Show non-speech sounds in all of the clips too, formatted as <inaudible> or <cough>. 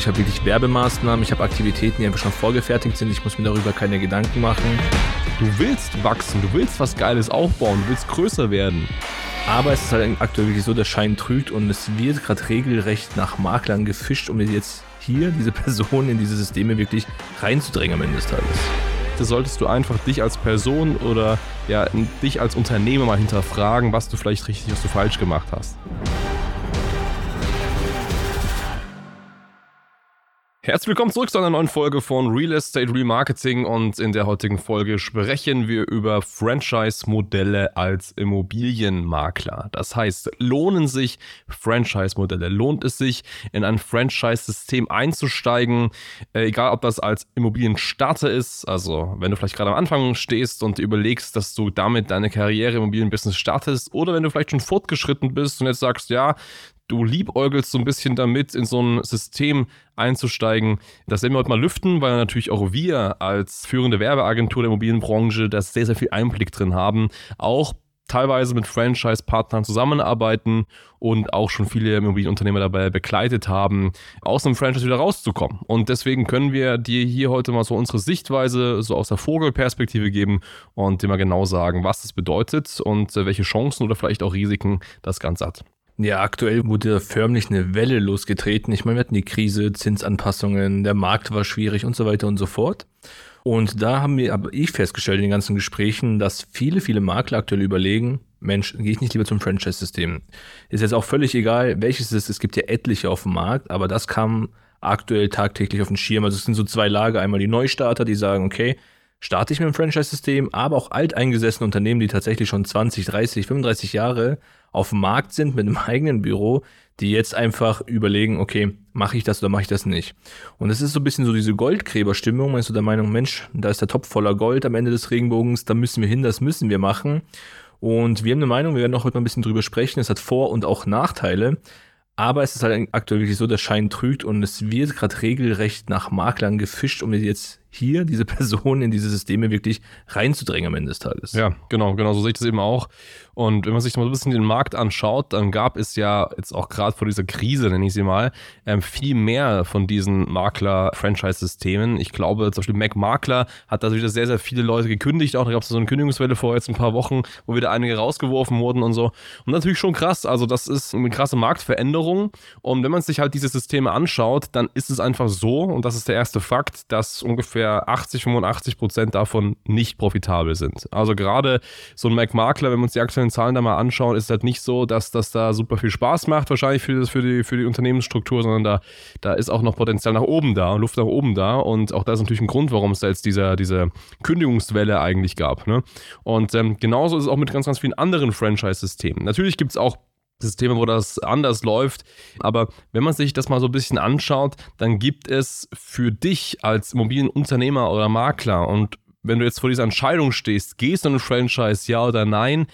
Ich habe wirklich Werbemaßnahmen, ich habe Aktivitäten, die einfach schon vorgefertigt sind. Ich muss mir darüber keine Gedanken machen. Du willst wachsen, du willst was Geiles aufbauen, du willst größer werden. Aber es ist halt aktuell wirklich so, der Schein trügt und es wird gerade regelrecht nach Maklern gefischt, um jetzt hier diese <laughs> Personen in diese Systeme wirklich reinzudrängen am Ende des Tages. Da solltest du einfach dich als Person oder ja, dich als Unternehmer mal hinterfragen, was du vielleicht richtig, was du falsch gemacht hast. Herzlich willkommen zurück zu einer neuen Folge von Real Estate Remarketing und in der heutigen Folge sprechen wir über Franchise-Modelle als Immobilienmakler. Das heißt, lohnen sich Franchise-Modelle? Lohnt es sich, in ein Franchise-System einzusteigen? Äh, egal, ob das als Immobilienstarter ist, also wenn du vielleicht gerade am Anfang stehst und überlegst, dass du damit deine Karriere im Immobilienbusiness startest oder wenn du vielleicht schon fortgeschritten bist und jetzt sagst, ja, du liebäugelst so ein bisschen damit, in so ein System einzusteigen. Das werden wir heute mal lüften, weil natürlich auch wir als führende Werbeagentur der Immobilienbranche da sehr, sehr viel Einblick drin haben. Auch teilweise mit Franchise-Partnern zusammenarbeiten und auch schon viele Immobilienunternehmer dabei begleitet haben, aus einem Franchise wieder rauszukommen. Und deswegen können wir dir hier heute mal so unsere Sichtweise so aus der Vogelperspektive geben und dir mal genau sagen, was das bedeutet und welche Chancen oder vielleicht auch Risiken das Ganze hat. Ja, aktuell wurde förmlich eine Welle losgetreten. Ich meine, wir hatten die Krise, Zinsanpassungen, der Markt war schwierig und so weiter und so fort. Und da haben wir, aber ich festgestellt in den ganzen Gesprächen, dass viele, viele Makler aktuell überlegen, Mensch, gehe ich nicht lieber zum Franchise-System? Ist jetzt auch völlig egal, welches es ist. Es gibt ja etliche auf dem Markt, aber das kam aktuell tagtäglich auf den Schirm. Also es sind so zwei Lager. Einmal die Neustarter, die sagen, okay, starte ich mit dem Franchise-System, aber auch alteingesessene Unternehmen, die tatsächlich schon 20, 30, 35 Jahre auf dem Markt sind mit einem <laughs> eigenen Büro, die jetzt einfach überlegen, okay, mache ich das oder mache ich das nicht? Und es ist so ein bisschen so diese Goldgräberstimmung, meinst du der Meinung, Mensch, da ist der Topf voller Gold am Ende des Regenbogens, da müssen wir hin, das müssen wir machen. Und wir haben eine Meinung, wir werden auch heute mal ein bisschen drüber sprechen, es hat Vor- und auch Nachteile. Aber es ist halt aktuell wirklich so, der Schein trügt und es wird gerade regelrecht nach Maklern gefischt, um jetzt hier diese <laughs> Personen in diese Systeme wirklich reinzudrängen am Ende des Tages. Ja, genau, genau, so sehe ich das eben auch. Und wenn man sich mal ein bisschen den Markt anschaut, dann gab es ja jetzt auch gerade vor dieser Krise, nenne ich sie mal, ähm, viel mehr von diesen Makler-Franchise-Systemen. Ich glaube, zum Beispiel Mac Makler hat da wieder sehr, sehr viele Leute gekündigt. Auch da gab es so eine Kündigungswelle vor jetzt ein paar Wochen, wo wieder einige rausgeworfen wurden und so. Und natürlich schon krass. Also, das ist eine krasse Marktveränderung. Und wenn man sich halt diese Systeme anschaut, dann ist es einfach so, und das ist der erste Fakt, dass ungefähr ungefähr 80, 85 Prozent davon nicht profitabel sind. Also gerade so ein Mac Makler, wenn wir uns die aktuellen Zahlen da mal anschauen, ist halt nicht so, dass das da super viel Spaß macht, wahrscheinlich für, das, für, die, für die Unternehmensstruktur, sondern da, da ist auch noch Potenzial nach oben da, Luft nach oben da. Und auch da ist natürlich ein Grund, warum es da jetzt dieser, diese Kündigungswelle eigentlich gab. Ne? Und ähm, genauso ist es auch mit ganz, ganz vielen anderen Franchise-Systemen. Natürlich gibt es auch Systeme, wo das anders läuft. Aber wenn man sich das mal so ein bisschen anschaut, dann gibt es für dich als Immobilienunternehmer oder Makler und wenn du jetzt vor dieser Entscheidung stehst, gehst du in ein Franchise, ja oder nein,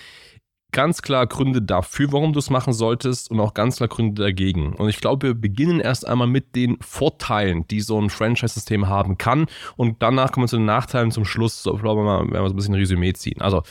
ganz klar Gründe dafür, warum du es machen solltest und auch ganz klar Gründe dagegen. Und ich glaube, wir beginnen erst einmal mit den Vorteilen, die so ein Franchise-System haben kann und danach kommen wir zu den Nachteilen zum Schluss, so, glaube ich mal, werden wir so ein bisschen ein Resümee ziehen. Also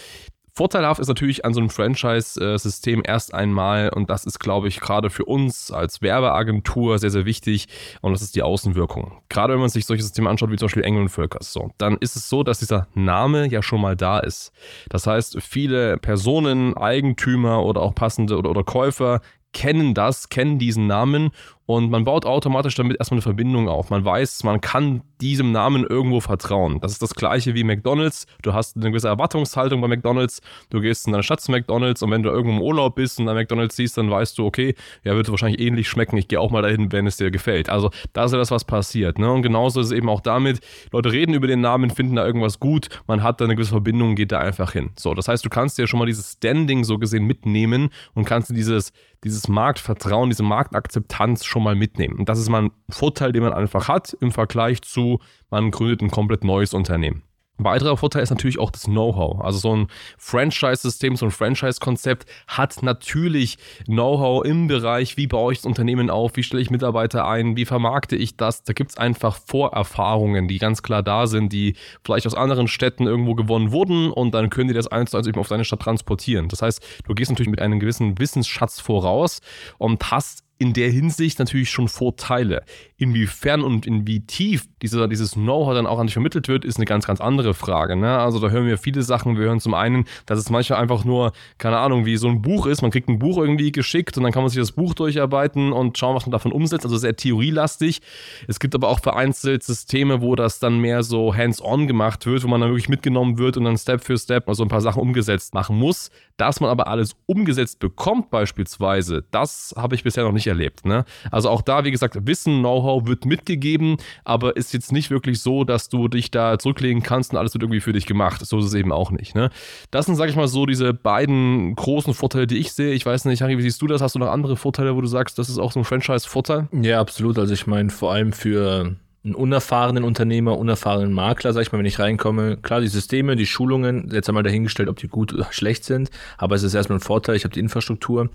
Vorteilhaft ist natürlich an so einem Franchise-System erst einmal, und das ist, glaube ich, gerade für uns als Werbeagentur sehr, sehr wichtig, und das ist die Außenwirkung. Gerade wenn man sich solche Systeme anschaut, wie zum Beispiel Engel und Völkers, so, dann ist es so, dass dieser Name ja schon mal da ist. Das heißt, viele Personen, Eigentümer oder auch passende oder, oder Käufer kennen das, kennen diesen Namen und man baut automatisch damit erstmal eine Verbindung auf. Man weiß, man kann diesem Namen irgendwo vertrauen. Das ist das gleiche wie McDonalds. Du hast eine gewisse Erwartungshaltung bei McDonalds. Du gehst in deine Stadt zu McDonalds und wenn du irgendwo im Urlaub bist und dann McDonalds siehst, dann weißt du, okay, ja, wird wahrscheinlich ähnlich schmecken. Ich gehe auch mal dahin, wenn es dir gefällt. Also da ist ja das, was passiert. Ne? Und genauso ist es eben auch damit. Leute reden über den Namen, finden da irgendwas gut. Man hat da eine gewisse Verbindung, geht da einfach hin. So, das heißt, du kannst dir schon mal dieses Standing so gesehen mitnehmen und kannst dieses, dieses Marktvertrauen, diese Marktakzeptanz schon mal mitnehmen. Und das ist mal ein Vorteil, den man einfach hat im Vergleich zu, man gründet ein komplett neues Unternehmen. Ein weiterer Vorteil ist natürlich auch das Know-how. Also so ein Franchise-System, so ein Franchise-Konzept hat natürlich Know-how im Bereich, wie baue ich das Unternehmen auf, wie stelle ich Mitarbeiter ein, wie vermarkte ich das. Da gibt es einfach Vorerfahrungen, die ganz klar da sind, die vielleicht aus anderen Städten irgendwo gewonnen wurden und dann können die das eins zu eins eben auf deine Stadt transportieren. Das heißt, du gehst natürlich mit einem gewissen Wissensschatz voraus und hast in der Hinsicht natürlich schon Vorteile. Inwiefern und in wie tief dieser, dieses Know-how dann auch an dich vermittelt wird, ist eine ganz, ganz andere Frage. Ne? Also da hören wir viele Sachen. Wir hören zum einen, dass es manchmal einfach nur, keine Ahnung, wie so ein Buch ist. Man kriegt ein Buch irgendwie geschickt und dann kann man sich das Buch durcharbeiten und schauen, was man davon umsetzt. Also sehr theorielastig. Es gibt aber auch vereinzelt Systeme, wo das dann mehr so hands-on gemacht wird, wo man dann wirklich mitgenommen wird und dann Step für Step mal so ein paar Sachen umgesetzt machen muss. Dass man aber alles umgesetzt bekommt beispielsweise, das habe ich bisher noch nicht erlebt. Ne? Also auch da, wie gesagt, Wissen, Know-how wird mitgegeben, aber ist jetzt nicht wirklich so, dass du dich da zurücklegen kannst und alles wird irgendwie für dich gemacht. So ist es eben auch nicht. Ne? Das sind, sage ich mal, so diese beiden großen Vorteile, die ich sehe. Ich weiß nicht, Harry, wie siehst du das? Hast du noch andere Vorteile, wo du sagst, das ist auch so ein Franchise-Vorteil? Ja, absolut. Also ich meine, vor allem für einen unerfahrenen Unternehmer, unerfahrenen Makler, sag ich mal, wenn ich reinkomme. Klar, die Systeme, die Schulungen, jetzt einmal dahingestellt, ob die gut oder schlecht sind, aber es ist erstmal ein Vorteil, ich habe die Infrastruktur.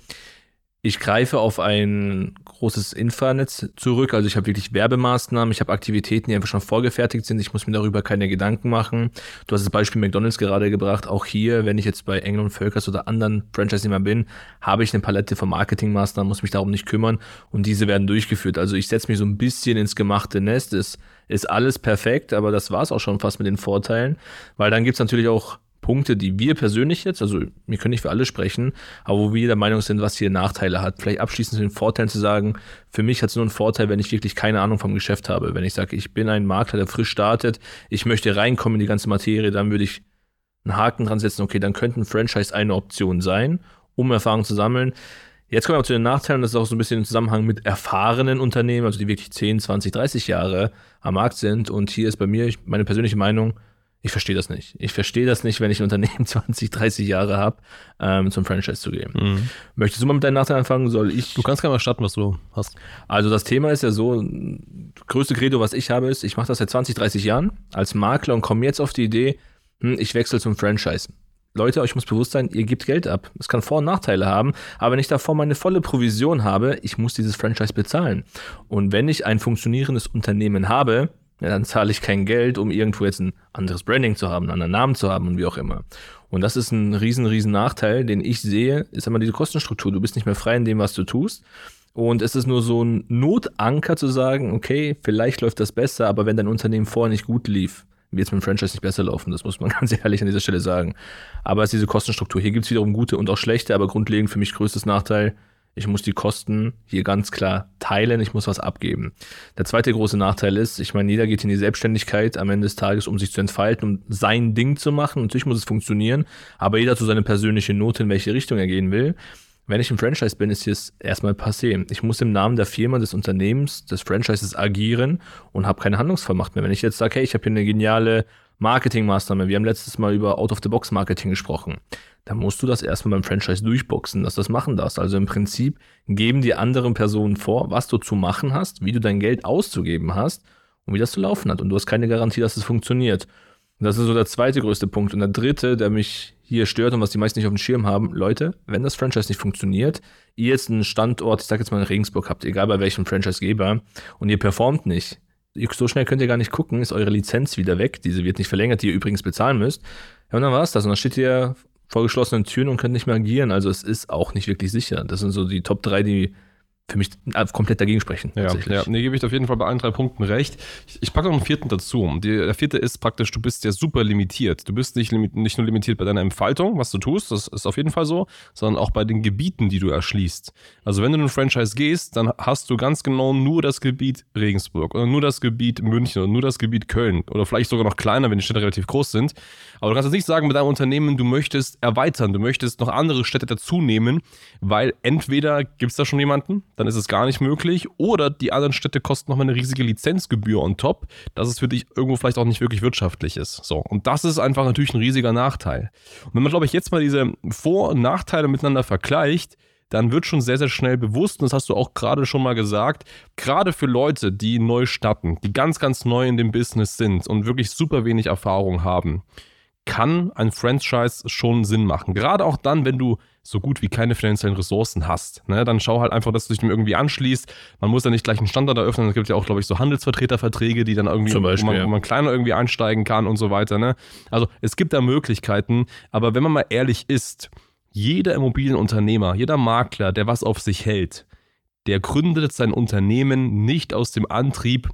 Ich greife auf ein großes Infranetz zurück. Also ich habe wirklich Werbemaßnahmen, ich habe Aktivitäten, die einfach schon vorgefertigt sind. Ich muss mir darüber keine Gedanken machen. Du hast das Beispiel McDonalds gerade gebracht. Auch hier, wenn ich jetzt bei Engel und Völkers oder anderen Franchise-Nehmer bin, habe ich eine Palette von Marketingmaßnahmen, muss mich darum nicht kümmern und diese werden durchgeführt. Also ich setze mich so ein bisschen ins gemachte Nest. Es ist alles perfekt, aber das war es auch schon fast mit den Vorteilen, weil dann gibt es natürlich auch Punkte, die wir persönlich jetzt, also wir können nicht für alle sprechen, aber wo wir der Meinung sind, was hier Nachteile hat. Vielleicht abschließend zu den Vorteilen zu sagen, für mich hat es nur einen Vorteil, wenn ich wirklich keine Ahnung vom Geschäft habe. Wenn ich sage, ich bin ein Makler, der frisch startet, ich möchte reinkommen in die ganze Materie, dann würde ich einen Haken dran setzen, okay, dann könnte ein Franchise eine Option sein, um Erfahrung zu sammeln. Jetzt kommen wir zu den Nachteilen, das ist auch so ein bisschen im Zusammenhang mit erfahrenen Unternehmen, also die wirklich 10, 20, 30 Jahre am Markt sind. Und hier ist bei mir meine persönliche Meinung, ich verstehe das nicht. Ich verstehe das nicht, wenn ich ein Unternehmen <laughs> 20, 30 Jahre habe, ähm, zum Franchise zu gehen. Mhm. Möchtest du mal mit deinen Nachteilen anfangen? Soll ich? Du kannst gerne mal starten, was du hast. Also das Thema ist ja so, größte Credo, was ich habe, ist, ich mache das seit 20, 30 Jahren als Makler und komme jetzt auf die Idee, hm, ich wechsle zum Franchise. Leute, euch muss bewusst sein, ihr gebt Geld ab. Es kann Vor- und Nachteile haben, aber wenn ich davor meine volle Provision habe, ich muss dieses Franchise bezahlen. Und wenn ich ein funktionierendes Unternehmen habe, ja, dann zahle ich kein Geld, um irgendwo jetzt ein anderes Branding zu haben, einen anderen Namen zu haben und wie auch immer. Und das ist ein riesen, riesen Nachteil, den ich sehe, ist einmal diese Kostenstruktur. Du bist nicht mehr frei in dem, was du tust. Und es ist nur so ein Notanker zu sagen, okay, vielleicht läuft das besser, aber wenn dein Unternehmen vorher nicht gut lief, wird es mit dem Franchise nicht besser laufen. Das muss man <laughs> ganz ehrlich an dieser Stelle sagen. Aber es ist diese Kostenstruktur. Hier gibt es wiederum gute und auch schlechte, aber grundlegend für mich größtes Nachteil, ich muss die Kosten hier ganz klar teilen, ich muss was abgeben. Der zweite große Nachteil ist, ich meine, jeder geht in die Selbstständigkeit am Ende des Tages, um sich zu entfalten, um sein Ding zu machen. Natürlich muss es funktionieren, aber jeder zu seine persönliche Note, in welche Richtung er gehen will. Wenn ich im Franchise bin, ist es erstmal passé. Ich muss im Namen der Firma, des Unternehmens, des Franchises agieren und habe keine Handlungsvollmacht mehr. Wenn ich jetzt sage, hey, ich habe hier eine geniale Marketingmaßnahme, wir haben letztes Mal über Out-of-the-Box-Marketing gesprochen dann musst du das erstmal beim Franchise durchboxen, dass du das machen darfst. Also im Prinzip geben die anderen Personen vor, was du zu machen hast, wie du dein Geld auszugeben hast und wie das zu laufen hat. Und du hast keine Garantie, dass es funktioniert. Und das ist so der zweite größte Punkt. Und der dritte, der mich hier stört und was die meisten nicht auf dem Schirm haben, Leute, wenn das Franchise nicht funktioniert, ihr jetzt einen Standort, ich sag jetzt mal in Regensburg habt, egal bei welchem Franchisegeber, und ihr performt nicht, so schnell könnt ihr gar nicht gucken, ist eure Lizenz wieder weg, diese wird nicht verlängert, die ihr übrigens bezahlen müsst. Ja, und dann war es das. Und dann steht ihr vor geschlossenen Türen und könnt nicht mehr agieren. Also es ist auch nicht wirklich sicher. Das sind so die Top 3, die für mich komplett dagegen sprechen. Ja, ja. Nee, gebe ich auf jeden Fall bei allen drei Punkten recht. Ich, ich packe noch einen vierten dazu. Die, der vierte ist praktisch, du bist ja super limitiert. Du bist nicht, nicht nur limitiert bei deiner Entfaltung, was du tust, das ist auf jeden Fall so, sondern auch bei den Gebieten, die du erschließt. Also wenn du in ein Franchise gehst, dann hast du ganz genau nur das Gebiet Regensburg oder nur das Gebiet München oder nur das Gebiet Köln oder vielleicht sogar noch kleiner, wenn die Städte relativ groß sind. Aber du kannst jetzt nicht sagen mit deinem Unternehmen, du möchtest erweitern, du möchtest noch andere Städte dazu nehmen, weil entweder gibt es da schon jemanden, dann ist es gar nicht möglich. Oder die anderen Städte kosten nochmal eine riesige Lizenzgebühr on top, dass es für dich irgendwo vielleicht auch nicht wirklich wirtschaftlich ist. So. Und das ist einfach natürlich ein riesiger Nachteil. Und wenn man, glaube ich, jetzt mal diese Vor- und Nachteile miteinander vergleicht, dann wird schon sehr, sehr schnell bewusst, und das hast du auch gerade schon mal gesagt, gerade für Leute, die neu starten, die ganz, ganz neu in dem Business sind und wirklich super wenig Erfahrung haben, kann ein Franchise schon Sinn machen. Gerade auch dann, wenn du so gut wie keine finanziellen Ressourcen hast. Ne? Dann schau halt einfach, dass du dich dem irgendwie anschließt. Man muss ja nicht gleich einen Standard eröffnen. Es gibt ja auch, glaube ich, so Handelsvertreterverträge, die dann irgendwie, Beispiel, wo, man, wo, man, kleiner irgendwie einsteigen kann und so weiter. Ne? Also es gibt da Möglichkeiten, aber wenn man mal ehrlich ist, jeder Immobilienunternehmer, jeder Makler, der was auf sich hält, der gründet sein Unternehmen nicht aus dem Antrieb,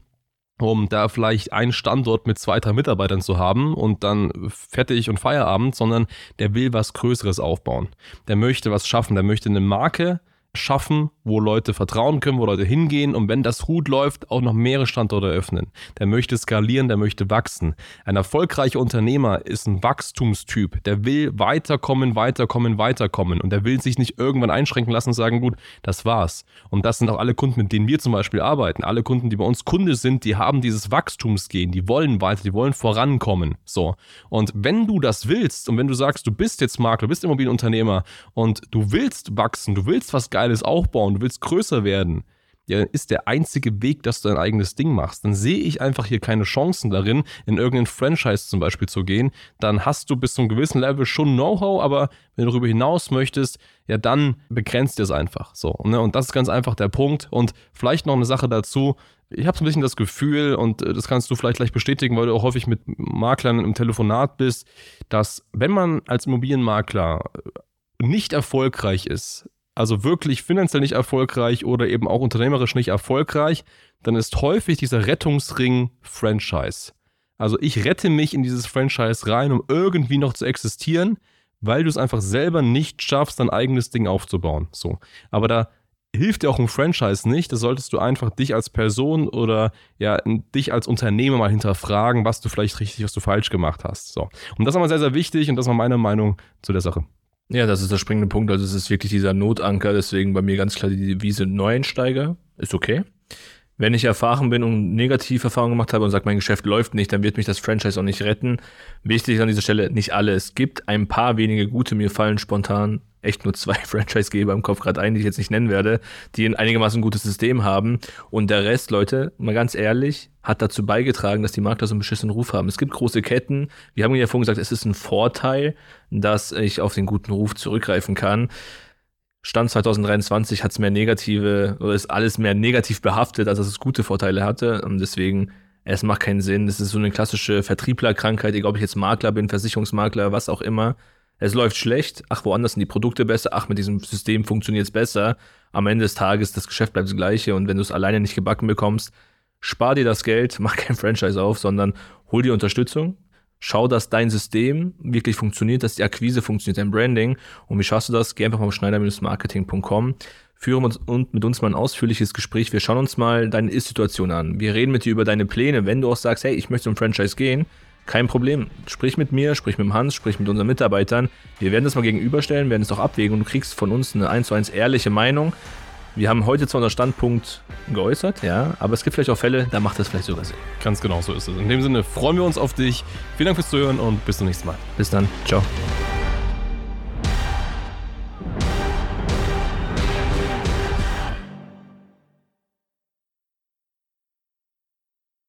um da vielleicht einen Standort mit zwei, drei Mitarbeitern zu haben und dann fertig und Feierabend, sondern der will was Größeres aufbauen. Der möchte was schaffen, der möchte eine Marke schaffen, wo Leute vertrauen können, wo Leute hingehen und wenn das gut läuft, auch noch mehrere Standorte öffnen. Der möchte skalieren, der möchte wachsen. Ein erfolgreicher Unternehmer ist ein Wachstumstyp. Der will weiterkommen, weiterkommen, weiterkommen und der will sich nicht irgendwann einschränken lassen und sagen, gut, das war's. Und das sind auch alle Kunden, mit denen wir zum Beispiel arbeiten. Alle Kunden, die bei uns Kunde sind, die haben dieses Wachstumsgehen, die wollen weiter, die wollen vorankommen. So. Und wenn du das willst und wenn du sagst, du bist jetzt Makler, du bist Immobilienunternehmer und du willst wachsen, du willst was Geiles aufbauen, du willst größer werden, ja, ist der einzige Weg, dass du dein eigenes Ding machst. Dann sehe ich einfach hier keine Chancen darin, in irgendeinen Franchise zum Beispiel zu gehen. Dann hast du bis zu einem gewissen Level schon Know-how, aber wenn du darüber hinaus möchtest, ja, dann begrenzt dir es einfach. So, ne? Und das ist ganz einfach der Punkt. Und vielleicht noch eine Sache dazu. Ich habe so ein bisschen das Gefühl, und äh, das kannst du vielleicht gleich bestätigen, weil du auch häufig mit Maklern im Telefonat bist, dass wenn man als Immobilienmakler nicht erfolgreich ist, also wirklich finanziell nicht erfolgreich oder eben auch unternehmerisch nicht erfolgreich, dann ist häufig dieser Rettungsring Franchise. Also ich rette mich in dieses Franchise rein, um irgendwie noch zu existieren, weil du es einfach selber nicht schaffst, dein eigenes Ding aufzubauen. So. Aber da hilft dir auch ein Franchise nicht. Da solltest du einfach dich als Person oder ja, dich als Unternehmer mal hinterfragen, was du vielleicht richtig, was du falsch gemacht hast. So. Und das ist aber sehr, sehr wichtig und das war meine Meinung zu der Sache. Ja, das ist der springende Punkt. Also es ist wirklich dieser Notanker, deswegen bei mir ganz klar die Devise Neueinsteiger. Ist okay. Wenn ich erfahren bin und negative Erfahrungen gemacht habe und sage, mein Geschäft läuft nicht, dann wird mich das Franchise auch nicht retten. Wichtig an dieser Stelle, nicht alle. Es gibt ein paar wenige gute, mir fallen spontan echt nur zwei <laughs> Franchise-Geber im Kopf gerade ein, die ich jetzt nicht nennen werde, die ein einigermaßen gutes System haben. Und der Rest, Leute, mal ganz ehrlich, hat dazu beigetragen, dass die Makler so einen beschissenen Ruf haben. Es gibt große Ketten. Wir haben ja vorhin gesagt, es ist ein Vorteil, dass ich auf den guten Ruf zurückgreifen kann. Stand 2023 hat es mehr negative, oder ist alles mehr negativ behaftet, als dass es gute Vorteile hatte. Und deswegen, es macht keinen Sinn. Es ist so eine klassische Vertrieblerkrankheit, egal ob ich jetzt Makler bin, Versicherungsmakler, was auch immer es läuft schlecht, ach, woanders sind die Produkte besser, ach, mit diesem System funktioniert es besser. Am Ende des Tages, das Geschäft bleibt das gleiche und wenn du es alleine nicht gebacken bekommst, spar dir das Geld, <laughs> mach kein Franchise auf, sondern hol dir Unterstützung, schau, dass dein System wirklich funktioniert, dass die Akquise funktioniert, dein Branding. Und wie schaffst du das? Geh einfach mal auf schneider-marketing.com, führe uns und mit uns mal ein ausführliches Gespräch. Wir schauen uns mal deine Ist-Situation an. Wir reden mit dir über deine Pläne. Wenn du auch sagst, hey, ich möchte zum Franchise gehen, kein Problem. Sprich mit mir, sprich mit dem Hans, sprich mit unseren Mitarbeitern. Wir werden das mal gegenüberstellen, werden es auch abwägen und du kriegst von uns eine 1 zu 1 ehrliche Meinung. Wir haben heute zwar unseren Standpunkt geäußert, ja, aber es gibt vielleicht auch Fälle, da macht das vielleicht sogar Sinn. Ganz genau so ist es. In dem Sinne freuen wir uns auf dich. Vielen Dank fürs Zuhören und bis zum nächsten Mal. Bis dann. Ciao.